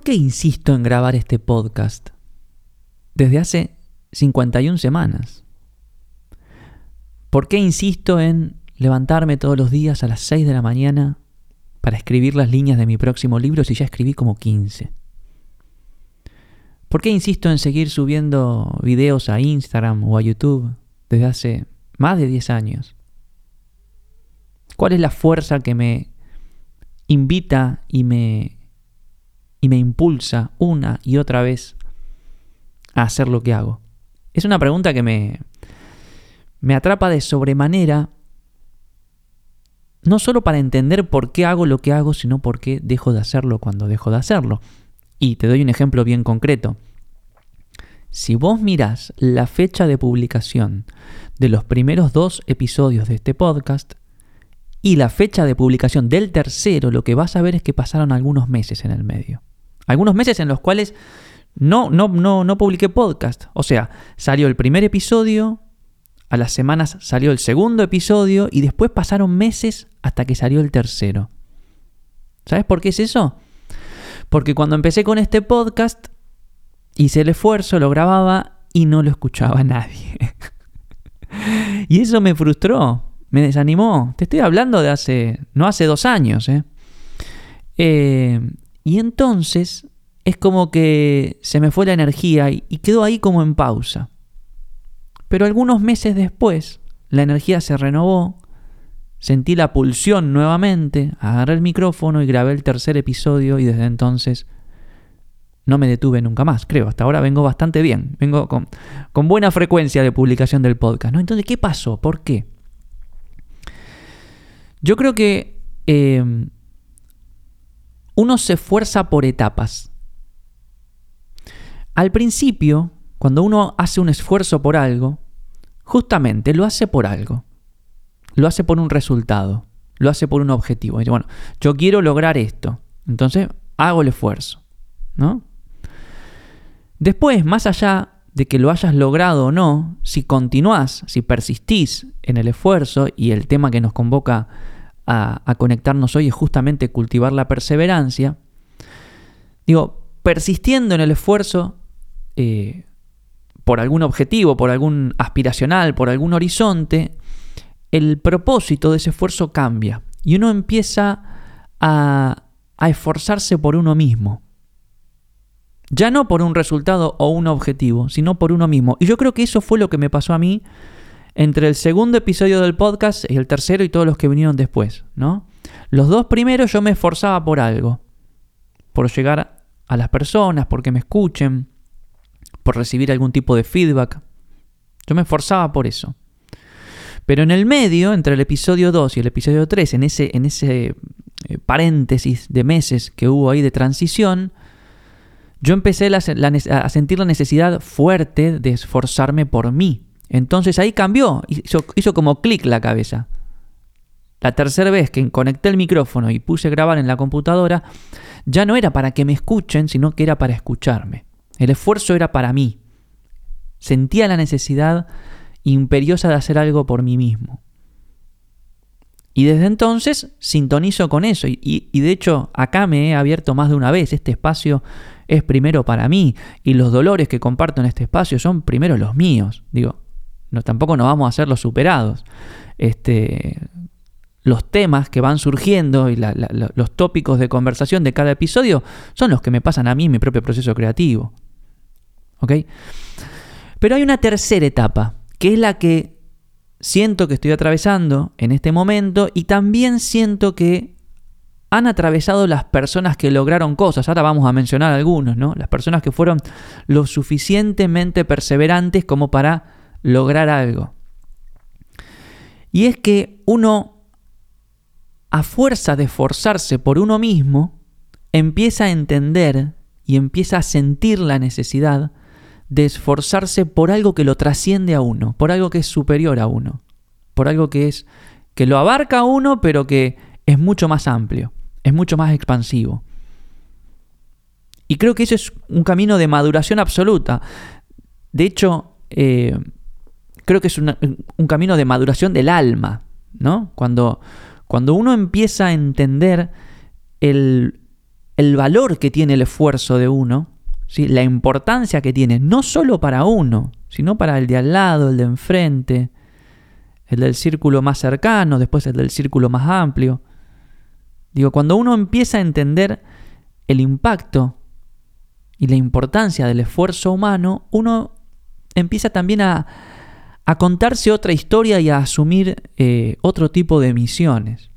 ¿Por qué insisto en grabar este podcast? Desde hace 51 semanas. ¿Por qué insisto en levantarme todos los días a las 6 de la mañana para escribir las líneas de mi próximo libro si ya escribí como 15? ¿Por qué insisto en seguir subiendo videos a Instagram o a YouTube desde hace más de 10 años? ¿Cuál es la fuerza que me invita y me, y me impulsa una y otra vez a hacer lo que hago? Es una pregunta que me, me atrapa de sobremanera, no solo para entender por qué hago lo que hago, sino por qué dejo de hacerlo cuando dejo de hacerlo. Y te doy un ejemplo bien concreto. Si vos mirás la fecha de publicación de los primeros dos episodios de este podcast y la fecha de publicación del tercero, lo que vas a ver es que pasaron algunos meses en el medio. Algunos meses en los cuales no, no, no, no publiqué podcast. O sea, salió el primer episodio, a las semanas salió el segundo episodio y después pasaron meses hasta que salió el tercero. ¿Sabes por qué es eso? Porque cuando empecé con este podcast, hice el esfuerzo, lo grababa y no lo escuchaba nadie. y eso me frustró, me desanimó. Te estoy hablando de hace, no hace dos años. ¿eh? Eh, y entonces es como que se me fue la energía y, quedó ahí como en pausa. Pero algunos meses después, la energía se renovó Sentí la pulsión nuevamente, agarré el micrófono y grabé el tercer episodio y desde entonces no me detuve nunca más, creo. Hasta ahora vengo bastante bien, vengo con, buena frecuencia de publicación del podcast. ¿no? Entonces, ¿qué pasó? ¿Por qué? Yo creo que eh, uno se esfuerza por etapas. Al principio, cuando uno hace un esfuerzo por algo, justamente lo hace por algo lo hace por un resultado, lo hace por un objetivo. Dice, bueno, yo quiero lograr esto, entonces hago el esfuerzo, ¿no? Después, más allá de que lo hayas logrado o no, si continúas, si persistís en el esfuerzo, y el tema que nos convoca a, conectarnos hoy es justamente cultivar la perseverancia, digo, persistiendo en el esfuerzo eh, por algún objetivo, por algún aspiracional, por algún horizonte, el propósito de ese esfuerzo cambia y uno empieza a, esforzarse por uno mismo. Ya no por un resultado o un objetivo, sino por uno mismo. Y yo creo que eso fue lo que me pasó a mí entre el segundo episodio del podcast y el tercero y todos los que vinieron después, ¿no? Los dos primeros yo me esforzaba por algo, por llegar a las personas, porque me escuchen, por recibir algún tipo de feedback. Yo me esforzaba por eso. Pero en el medio, entre el episodio 2 y el episodio 3, en ese, en ese eh, paréntesis de meses que hubo ahí de transición, yo empecé a sentir la necesidad fuerte de esforzarme por mí. Entonces ahí cambió, hizo, hizo como clic la cabeza. La tercera vez que conecté el micrófono y puse grabar en la computadora, ya no era para que me escuchen, sino que era para escucharme. El esfuerzo era para mí. Sentía la necesidad imperiosa de hacer algo por mí mismo. Y desde entonces sintonizo con eso. Y, de hecho acá me he abierto más de una vez. Este espacio es primero para mí. Y los dolores que comparto en este espacio son primero los míos. Digo, no, tampoco nos vamos a hacer los superados. Este, los temas que van surgiendo y los tópicos de conversación de cada episodio son los que me pasan a mí en mi propio proceso creativo. ¿Ok? Pero hay una tercera etapa que es la que siento que estoy atravesando en este momento y también siento que han atravesado las personas que lograron cosas. Ahora vamos a mencionar algunos, ¿no? Las personas que fueron lo suficientemente perseverantes como para lograr algo. Y es que uno, a fuerza de esforzarse por uno mismo, empieza a entender y empieza a sentir la necesidad de esforzarse por algo que lo trasciende a uno, por algo que es superior a uno, por algo que es que lo abarca a uno, pero que es mucho más amplio, es mucho más expansivo. Y creo que ese es un camino de maduración absoluta. De hecho, eh, creo que es un camino de maduración del alma, ¿no? Cuando, cuando uno empieza a entender el, el valor que tiene el esfuerzo de uno, ¿sí? la importancia que tiene, no solo para uno, sino para el de al lado, el de enfrente, el del círculo más cercano, después el del círculo más amplio. Digo, cuando uno empieza a entender el impacto y la importancia del esfuerzo humano, uno empieza también a, a contarse otra historia y a asumir eh, otro tipo de misiones.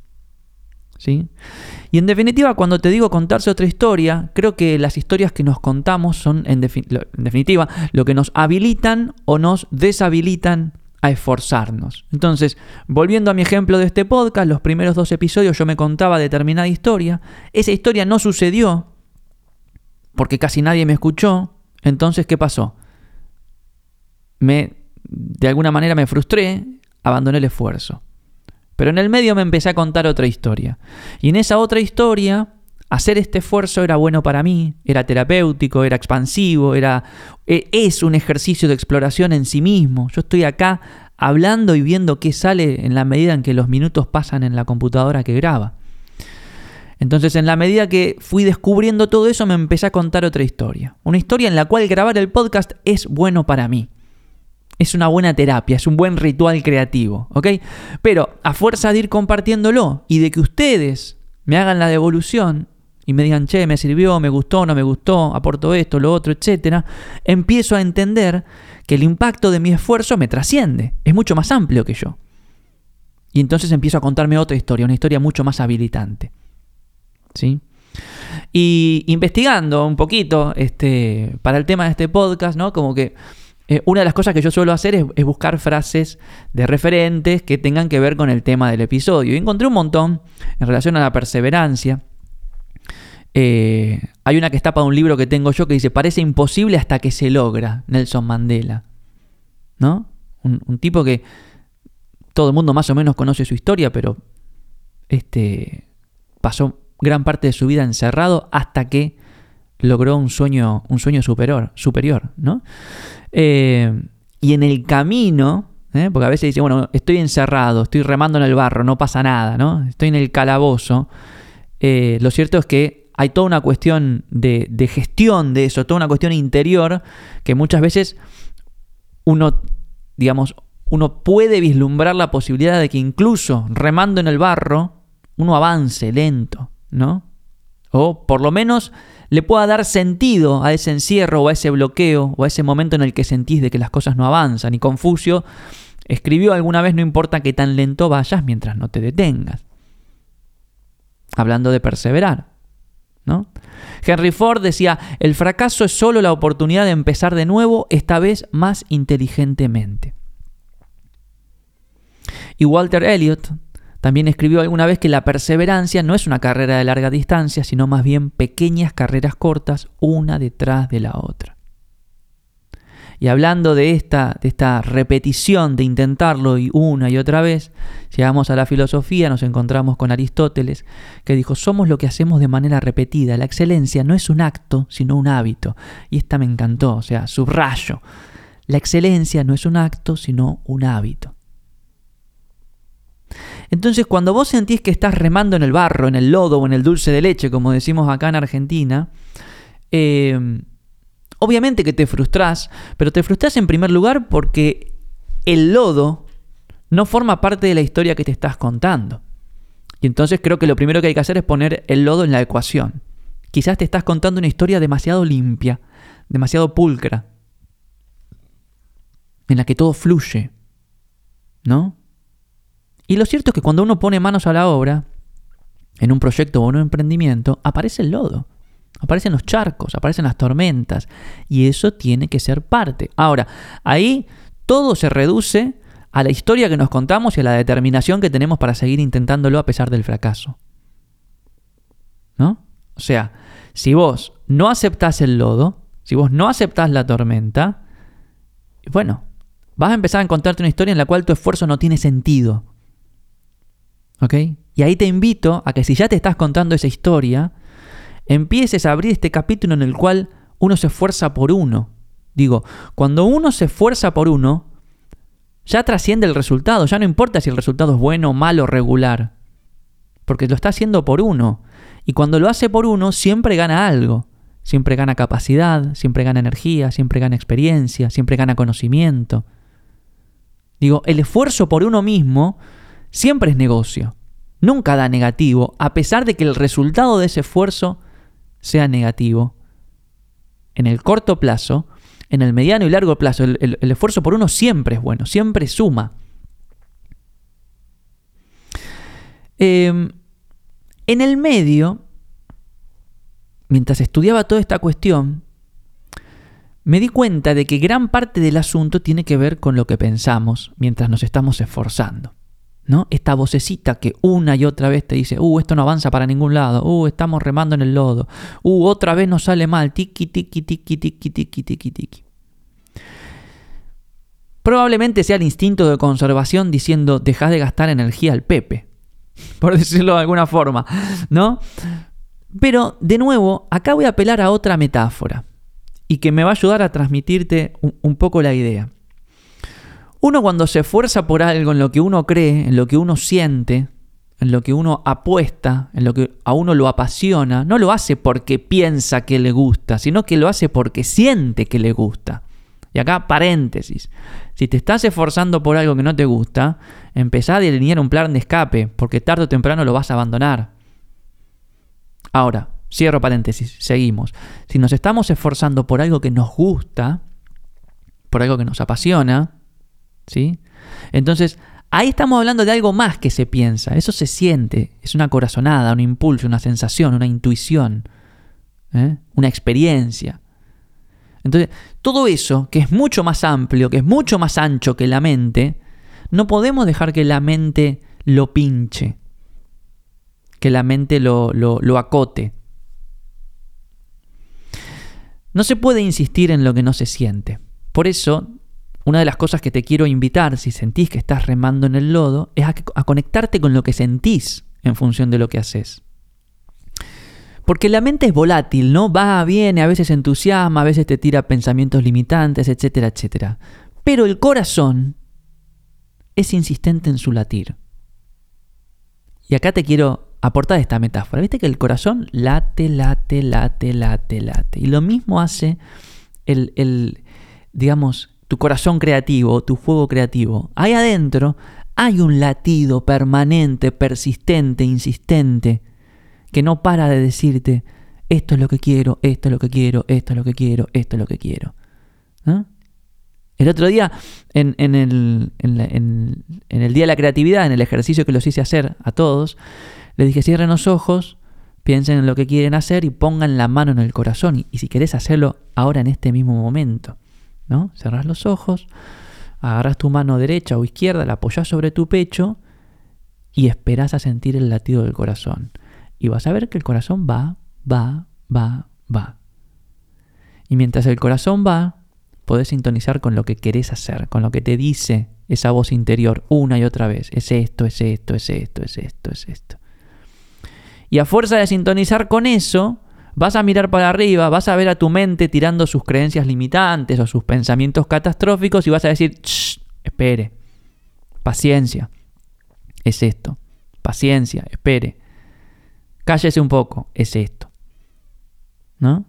¿sí? Y en definitiva, cuando te digo contarse otra historia, creo que las historias que nos contamos son, en, en definitiva, lo que nos habilitan o nos deshabilitan a esforzarnos. Entonces, volviendo a mi ejemplo de este podcast, los primeros dos episodios yo me contaba determinada historia, esa historia no sucedió porque casi nadie me escuchó, entonces, ¿qué pasó? Me, de alguna manera me frustré, abandoné el esfuerzo. Pero en el medio me empecé a contar otra historia. Y en esa otra historia, hacer este esfuerzo era bueno para mí, era terapéutico, era expansivo, era, e, es un ejercicio de exploración en sí mismo. Yo estoy acá hablando y viendo qué sale en la medida en que los minutos pasan en la computadora que graba. Entonces, en la medida que fui descubriendo todo eso, me empecé a contar otra historia. Una historia en la cual grabar el podcast es bueno para mí es una buena terapia, es un buen ritual creativo, ¿ok? Pero a fuerza de ir compartiéndolo y de que ustedes me hagan la devolución y me digan, che, me sirvió, me gustó, no me gustó, aporto esto, lo otro, etcétera, empiezo a entender que el impacto de mi esfuerzo me trasciende, es mucho más amplio que yo. Y entonces empiezo a contarme otra historia, una historia mucho más habilitante. ¿Sí? Y investigando un poquito este, para el tema de este podcast, ¿no? Como que eh, una de las cosas que yo suelo hacer es, buscar frases de referentes que tengan que ver con el tema del episodio. Y encontré un montón en relación a la perseverancia. Eh, hay una que está para un libro que tengo yo que dice, parece imposible hasta que se logra, Nelson Mandela. ¿No? Un, tipo que todo el mundo más o menos conoce su historia, pero este, pasó gran parte de su vida encerrado hasta que logró un sueño, un sueño superior, superior ¿no? Eh, y en el camino, ¿eh? porque a veces dice, bueno, estoy encerrado, estoy remando en el barro, no pasa nada, ¿no? Estoy en el calabozo. Eh, lo cierto es que hay toda una cuestión de, de, gestión de eso, toda una cuestión interior que muchas veces uno, digamos, uno puede vislumbrar la posibilidad de que incluso remando en el barro, uno avance lento, ¿no? O por lo menos le pueda dar sentido a ese encierro o a ese bloqueo o a ese momento en el que sentís de que las cosas no avanzan. Y Confucio escribió alguna vez no importa que tan lento vayas mientras no te detengas. Hablando de perseverar. ¿no? Henry Ford decía, el fracaso es solo la oportunidad de empezar de nuevo, esta vez más inteligentemente. Y Walter Elliot también escribió alguna vez que la perseverancia no es una carrera de larga distancia, sino más bien pequeñas carreras cortas, una detrás de la otra. Y hablando de esta, de esta repetición de intentarlo y una y otra vez, llegamos a la filosofía, nos encontramos con Aristóteles, que dijo, somos lo que hacemos de manera repetida. La excelencia no es un acto, sino un hábito. Y esta me encantó, o sea, subrayo. La excelencia no es un acto, sino un hábito. Entonces, cuando vos sentís que estás remando en el barro, en el lodo o en el dulce de leche, como decimos acá en Argentina, eh, obviamente que te frustrás, pero te frustrás en primer lugar porque el lodo no forma parte de la historia que te estás contando. Y entonces creo que lo primero que hay que hacer es poner el lodo en la ecuación. Quizás te estás contando una historia demasiado limpia, demasiado pulcra, en la que todo fluye, ¿no? Y lo cierto es que cuando uno pone manos a la obra, en un proyecto o en un emprendimiento, aparece el lodo, aparecen los charcos, aparecen las tormentas, y eso tiene que ser parte. Ahora, ahí todo se reduce a la historia que nos contamos y a la determinación que tenemos para seguir intentándolo a pesar del fracaso. ¿No? O sea, si vos no aceptás el lodo, si vos no aceptás la tormenta, bueno, vas a empezar a encontrarte una historia en la cual tu esfuerzo no tiene sentido. Y ahí te invito a que si ya te estás contando esa historia, empieces a abrir este capítulo en el cual uno se esfuerza por uno. Digo, cuando uno se esfuerza por uno, ya trasciende el resultado, ya no importa si el resultado es bueno, malo, regular. porque lo está haciendo por uno. Y cuando lo hace por uno, siempre gana algo. Siempre gana capacidad, siempre gana energía, siempre gana experiencia, siempre gana conocimiento. Digo, el esfuerzo por uno mismo siempre es negocio. Nunca da negativo, a pesar de que el resultado de ese esfuerzo sea negativo. En el corto plazo, en el mediano y largo plazo, el, esfuerzo por uno siempre es bueno, siempre suma. Em, en el medio, mientras estudiaba toda esta cuestión, me di cuenta de que gran parte del asunto tiene que ver con lo que pensamos mientras nos estamos esforzando. ¿No? Esta vocecita que una y otra vez te dice, uh, esto no avanza para ningún lado, uh, estamos remando en el lodo, uh, otra vez nos sale mal, tiki, tiki, tiki, tiki, tiki, tiki, tiki. Probablemente sea el instinto de conservación diciendo, deja de gastar energía al Pepe, por decirlo de alguna forma, ¿no? Pero, de nuevo, acá voy a apelar a otra metáfora y que me va a ayudar a transmitirte un, poco la idea. Uno cuando se esfuerza por algo en lo que uno cree, en lo que uno siente, en lo que uno apuesta, en lo que a uno lo apasiona, no lo hace porque piensa que le gusta, sino que lo hace porque siente que le gusta. Y acá paréntesis. Si te estás esforzando por algo que no te gusta, empezá a delinear un plan de escape, porque tarde o temprano lo vas a abandonar. Ahora, Cierro paréntesis, seguimos. Si nos estamos esforzando por algo que nos gusta, por algo que nos apasiona, ¿sí? Entonces, ahí estamos hablando de algo más que se piensa. Eso se siente, es una corazonada, un impulso, una sensación, una intuición, ¿eh? una experiencia. Entonces, todo eso, que es mucho más amplio, que es mucho más ancho que la mente, no podemos dejar que la mente lo pinche, que la mente lo, lo acote. No se puede insistir en lo que no se siente. Por eso, una de las cosas que te quiero invitar, si sentís que estás remando en el lodo, es a, conectarte con lo que sentís en función de lo que haces. Porque la mente es volátil, ¿no? Va, viene, a veces entusiasma, a veces te tira pensamientos limitantes, etcétera, etcétera. Pero el corazón es insistente en su latir. Y acá te quiero aportar esta metáfora. Viste que el corazón late, late, late, late, late. Y lo mismo hace el, el, digamos, tu corazón creativo, tu fuego creativo. Ahí adentro hay un latido permanente, persistente, insistente, que no para de decirte, esto es lo que quiero, esto es lo que quiero, esto es lo que quiero, esto es lo que quiero. El otro día, en, el, en, el Día de la Creatividad, en el ejercicio que los hice hacer a todos, les dije, cierren los ojos, piensen en lo que quieren hacer y pongan la mano en el corazón. Y, si querés hacerlo ahora en este mismo momento, ¿no? Cerrás los ojos, agarras tu mano derecha o izquierda, la apoyás sobre tu pecho y esperás a sentir el latido del corazón. Y vas a ver que el corazón va, va, va, va. Y mientras el corazón va, podés sintonizar con lo que querés hacer, con lo que te dice esa voz interior una y otra vez. Es esto, es esto, es esto, es esto, es esto. Y a fuerza de sintonizar con eso, vas a mirar para arriba, vas a ver a tu mente tirando sus creencias limitantes o sus pensamientos catastróficos y vas a decir, espere, paciencia, es esto, paciencia, espere, cállese un poco, es esto. ¿No?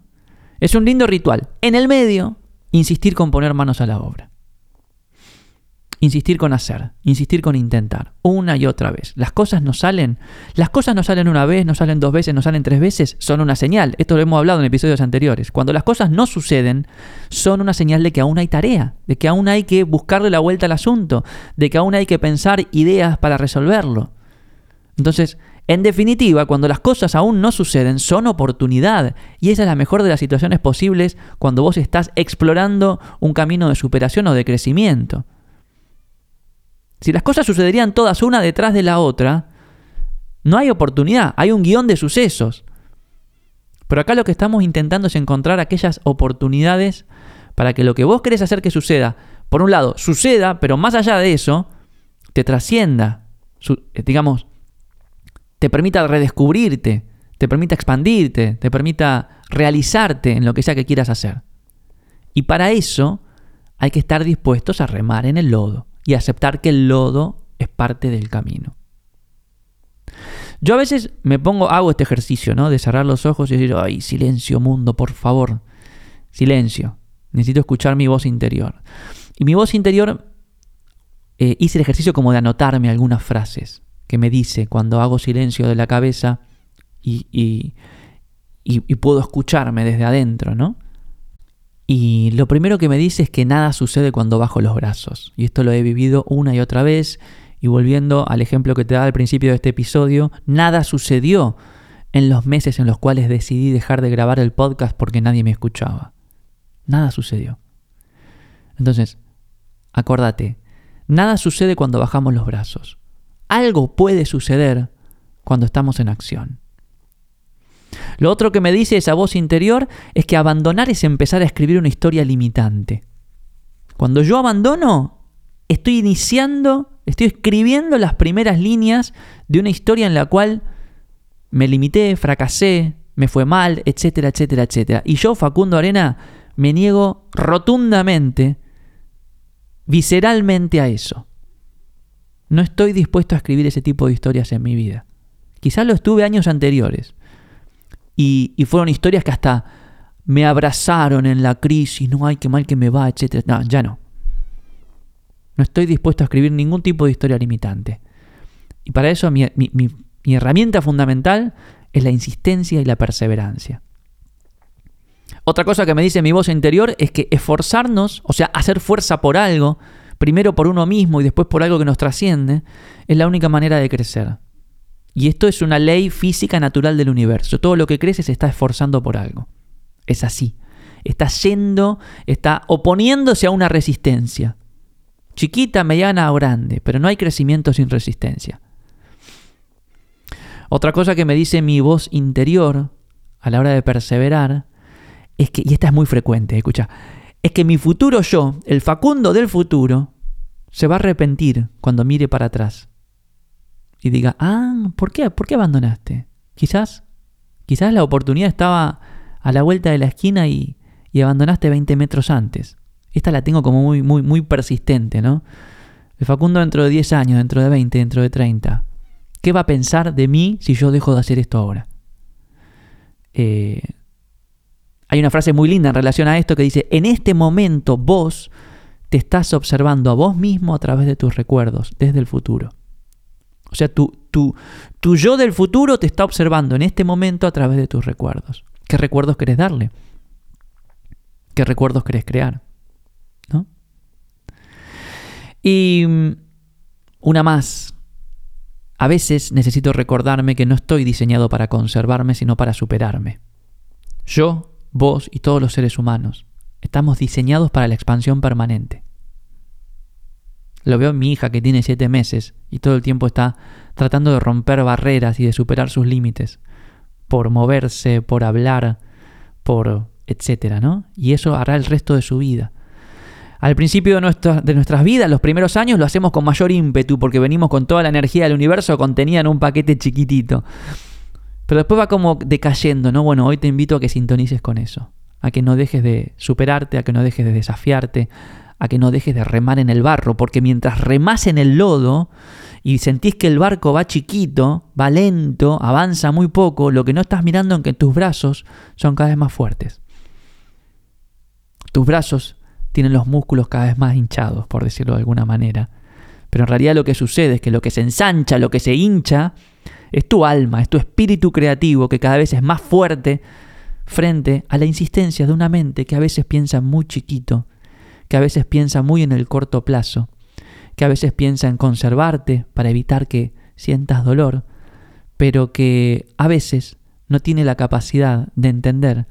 Es un lindo ritual. En el medio, insistir con poner manos a la obra. Insistir con hacer, insistir con intentar, una y otra vez. Las cosas no salen, las cosas no salen una vez, no salen dos veces, no salen tres veces, son una señal. Esto lo hemos hablado en episodios anteriores. Cuando las cosas no suceden, son una señal de que aún hay tarea, de que aún hay que buscarle la vuelta al asunto, de que aún hay que pensar ideas para resolverlo. Entonces, en definitiva, cuando las cosas aún no suceden, son oportunidad. Y esa es la mejor de las situaciones posibles cuando vos estás explorando un camino de superación o de crecimiento. Si las cosas sucederían todas una detrás de la otra, no hay oportunidad, hay un guion de sucesos. Pero acá lo que estamos intentando es encontrar aquellas oportunidades para que lo que vos querés hacer que suceda, por un lado, suceda, pero más allá de eso, te trascienda, eh, digamos, te permita redescubrirte, te permita expandirte, te permita realizarte en lo que sea que quieras hacer. Y para eso hay que estar dispuestos a remar en el lodo y aceptar que el lodo es parte del camino. Yo a veces me pongo, hago este ejercicio, ¿no? De cerrar los ojos y decir, ay, silencio mundo, por favor. Silencio. Necesito escuchar mi voz interior. Y mi voz interior, eh, hice el ejercicio como de anotarme algunas frases que me dice cuando hago silencio de la cabeza y, y, y puedo escucharme desde adentro, ¿no? Y lo primero que me dice es que nada sucede cuando bajo los brazos. Y esto lo he vivido una y otra vez. Y volviendo al ejemplo que te daba al principio de este episodio, nada sucedió en los meses en los cuales decidí dejar de grabar el podcast porque nadie me escuchaba. Nada sucedió. Entonces, acuérdate, nada sucede cuando bajamos los brazos. Algo puede suceder cuando estamos en acción. Lo otro que me dice esa voz interior es que abandonar es empezar a escribir una historia limitante. Cuando yo abandono, estoy iniciando, estoy escribiendo las primeras líneas de una historia en la cual me limité, fracasé, me fue mal, etcétera, etcétera, etcétera. Y yo, Facundo Arena, me niego rotundamente, visceralmente a eso. No estoy dispuesto a escribir ese tipo de historias en mi vida. Quizás lo estuve años anteriores, y, fueron historias que hasta me abrazaron en la crisis, no, hay que mal que me va, etc. No, ya no. No estoy dispuesto a escribir ningún tipo de historia limitante. Y para eso mi, herramienta fundamental es la insistencia y la perseverancia. Otra cosa que me dice mi voz interior es que esforzarnos, o sea, hacer fuerza por algo, primero por uno mismo y después por algo que nos trasciende, es la única manera de crecer. Y esto es una ley física natural del universo. Todo lo que crece se está esforzando por algo. Es así. Está yendo, está oponiéndose a una resistencia. Chiquita, mediana o grande, pero no hay crecimiento sin resistencia. Otra cosa que me dice mi voz interior a la hora de perseverar es que, y esta es muy frecuente, escucha, es que mi futuro yo, el Facundo del futuro, se va a arrepentir cuando mire para atrás y diga, ah, ¿por qué? ¿Por qué abandonaste? Quizás, quizás la oportunidad estaba a la vuelta de la esquina y, y abandonaste 20 metros antes. Esta la tengo como muy, muy, muy persistente, ¿no? El Facundo dentro de 10 años, dentro de 20, dentro de 30. ¿Qué va a pensar de mí si yo dejo de hacer esto ahora? Eh, hay una frase muy linda en relación a esto que dice, en este momento vos te estás observando a vos mismo a través de tus recuerdos, desde el futuro. O sea, tu, yo del futuro te está observando en este momento a través de tus recuerdos. ¿Qué recuerdos querés darle? ¿Qué recuerdos querés crear? ¿No? Y mm, una más. A veces necesito recordarme que no estoy diseñado para conservarme, sino para superarme. Yo, vos y todos los seres humanos estamos diseñados para la expansión permanente. Lo veo en mi hija que tiene siete meses y todo el tiempo está tratando de romper barreras y de superar sus límites. Por moverse, por hablar, por etcétera, ¿no? Y eso hará el resto de su vida. Al principio de, de nuestras vidas, los primeros años, lo hacemos con mayor ímpetu porque venimos con toda la energía del universo contenida en un paquete chiquitito. Pero después va como decayendo, ¿no? Bueno, hoy te invito a que sintonices con eso, a que no dejes de superarte, a que no dejes de desafiarte, a que no dejes de remar en el barro, porque mientras remas en el lodo y sentís que el barco va chiquito, va lento, avanza muy poco, lo que no estás mirando es que tus brazos son cada vez más fuertes. Tus brazos tienen los músculos cada vez más hinchados, por decirlo de alguna manera. Pero en realidad lo que sucede es que lo que se ensancha, lo que se hincha, es tu alma, es tu espíritu creativo que cada vez es más fuerte frente a la insistencia de una mente que a veces piensa muy chiquito que a veces piensa muy en el corto plazo, que a veces piensa en conservarte para evitar que sientas dolor, pero que a veces no tiene la capacidad de entender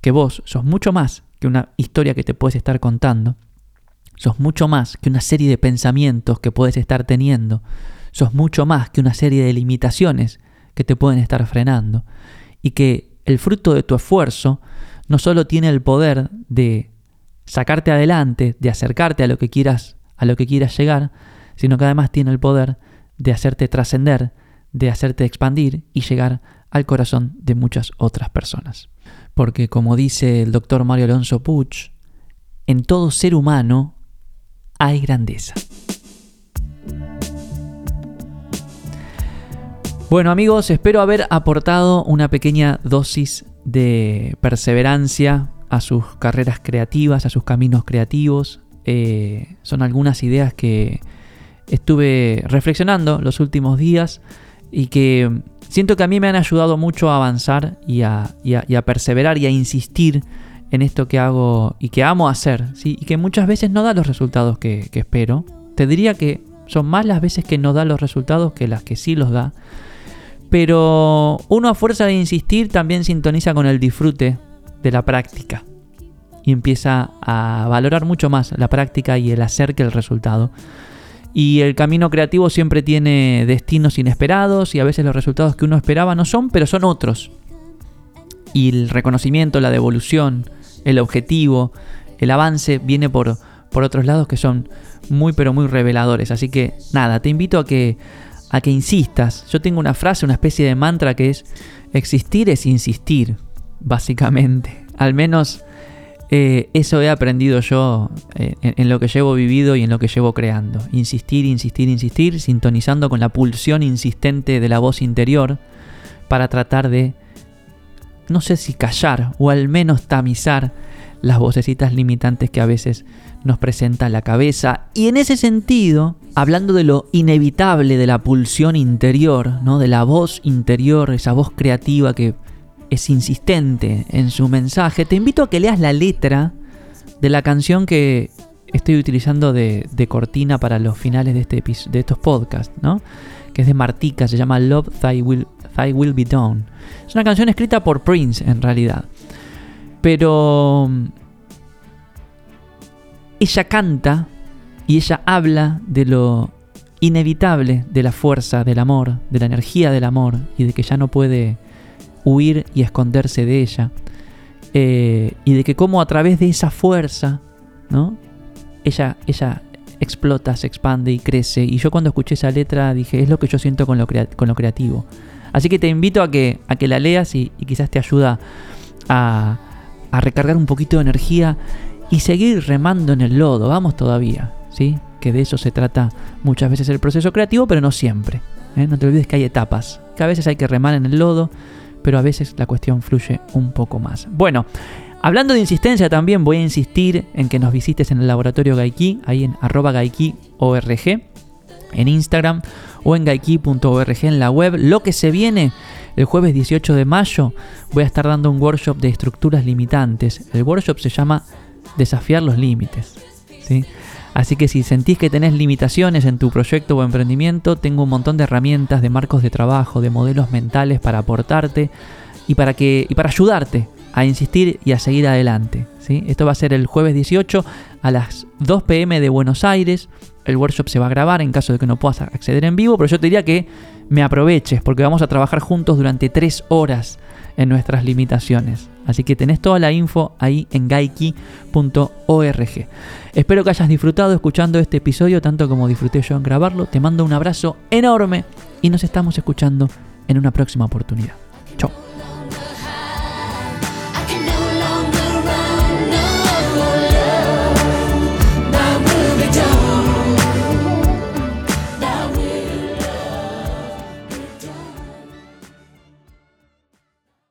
que vos sos mucho más que una historia que te puedes estar contando, sos mucho más que una serie de pensamientos que puedes estar teniendo, sos mucho más que una serie de limitaciones que te pueden estar frenando, y que el fruto de tu esfuerzo no solo tiene el poder de sacarte adelante, de acercarte a lo que quieras, a lo que quieras llegar, sino que además tiene el poder de hacerte trascender, de hacerte expandir y llegar al corazón de muchas otras personas. Porque como dice el doctor Mario Alonso Puch, en todo ser humano hay grandeza. Bueno amigos, espero haber aportado una pequeña dosis de perseverancia a sus carreras creativas, a sus caminos creativos. Eh, son algunas ideas que estuve reflexionando los últimos días y que siento que a mí me han ayudado mucho a avanzar y a, perseverar y a insistir en esto que hago y que amo hacer, y que muchas veces no da los resultados que, que espero. Te diría que son más las veces que no da los resultados que las que sí los da. Pero uno a fuerza de insistir también sintoniza con el disfrute de la práctica y empieza a valorar mucho más la práctica y el hacer que el resultado. Y el camino creativo siempre tiene destinos inesperados y a veces los resultados que uno esperaba no son, pero son otros. Y el reconocimiento, la devolución, el objetivo, el avance viene por, por otros lados que son muy pero muy reveladores. Así que nada, te invito a que, a que insistas. Yo tengo una frase, una especie de mantra que es, existir es insistir, básicamente. Al menos eh, eso he aprendido yo eh, en, lo que llevo vivido y en lo que llevo creando. Insistir, insistir, insistir, sintonizando con la pulsión insistente de la voz interior para tratar de, no sé si callar o al menos tamizar las vocecitas limitantes que a veces nos presenta la cabeza. Y en ese sentido, hablando de lo inevitable de la pulsión interior, ¿no? de la voz interior, esa voz creativa que es insistente en su mensaje, te invito a que leas la letra de la canción que estoy utilizando de, cortina para los finales de, este de estos podcasts, ¿no? que es de Martika, se llama Love Thy Will, Thy Will Be Done. Es una canción escrita por Prince en realidad. Pero ella canta y ella habla de lo inevitable de la fuerza del amor, de la energía del amor y de que ya no puede huir y esconderse de ella. Eh, y de que como a través de esa fuerza, ¿no? Ella, ella explota, se expande y crece. Y yo cuando escuché esa letra dije, es lo que yo siento con lo, con lo creativo. Así que te invito a que, a que la leas y, quizás te ayuda a, a, recargar un poquito de energía y seguir remando en el lodo. Vamos todavía, ¿sí? Que de eso se trata muchas veces el proceso creativo, pero no siempre. ¿eh? No te olvides que hay etapas, que a veces hay que remar en el lodo pero a veces la cuestión fluye un poco más. Bueno, hablando de insistencia también voy a insistir en que nos visites en el laboratorio Gaiki, ahí en arroba gaiki.org, en Instagram o en gaiki.org en la web. Lo que se viene el jueves 18 de mayo voy a estar dando un workshop de estructuras limitantes. El workshop se llama Desafiar los límites. ¿sí? Así que si sentís que tenés limitaciones en tu proyecto o emprendimiento, tengo un montón de herramientas, de marcos de trabajo, de modelos mentales para aportarte y para, que, y para ayudarte a insistir y a seguir adelante. ¿sí? Esto va a ser el jueves 18 a las 2 pm de Buenos Aires. El workshop se va a grabar en caso de que no puedas acceder en vivo, pero yo te diría que me aproveches porque vamos a trabajar juntos durante 3 horas en nuestras limitaciones. Así que tenés toda la info ahí en gaiki.org. Espero que hayas disfrutado escuchando este episodio tanto como disfruté yo en grabarlo. Te mando un abrazo enorme y nos estamos escuchando en una próxima oportunidad.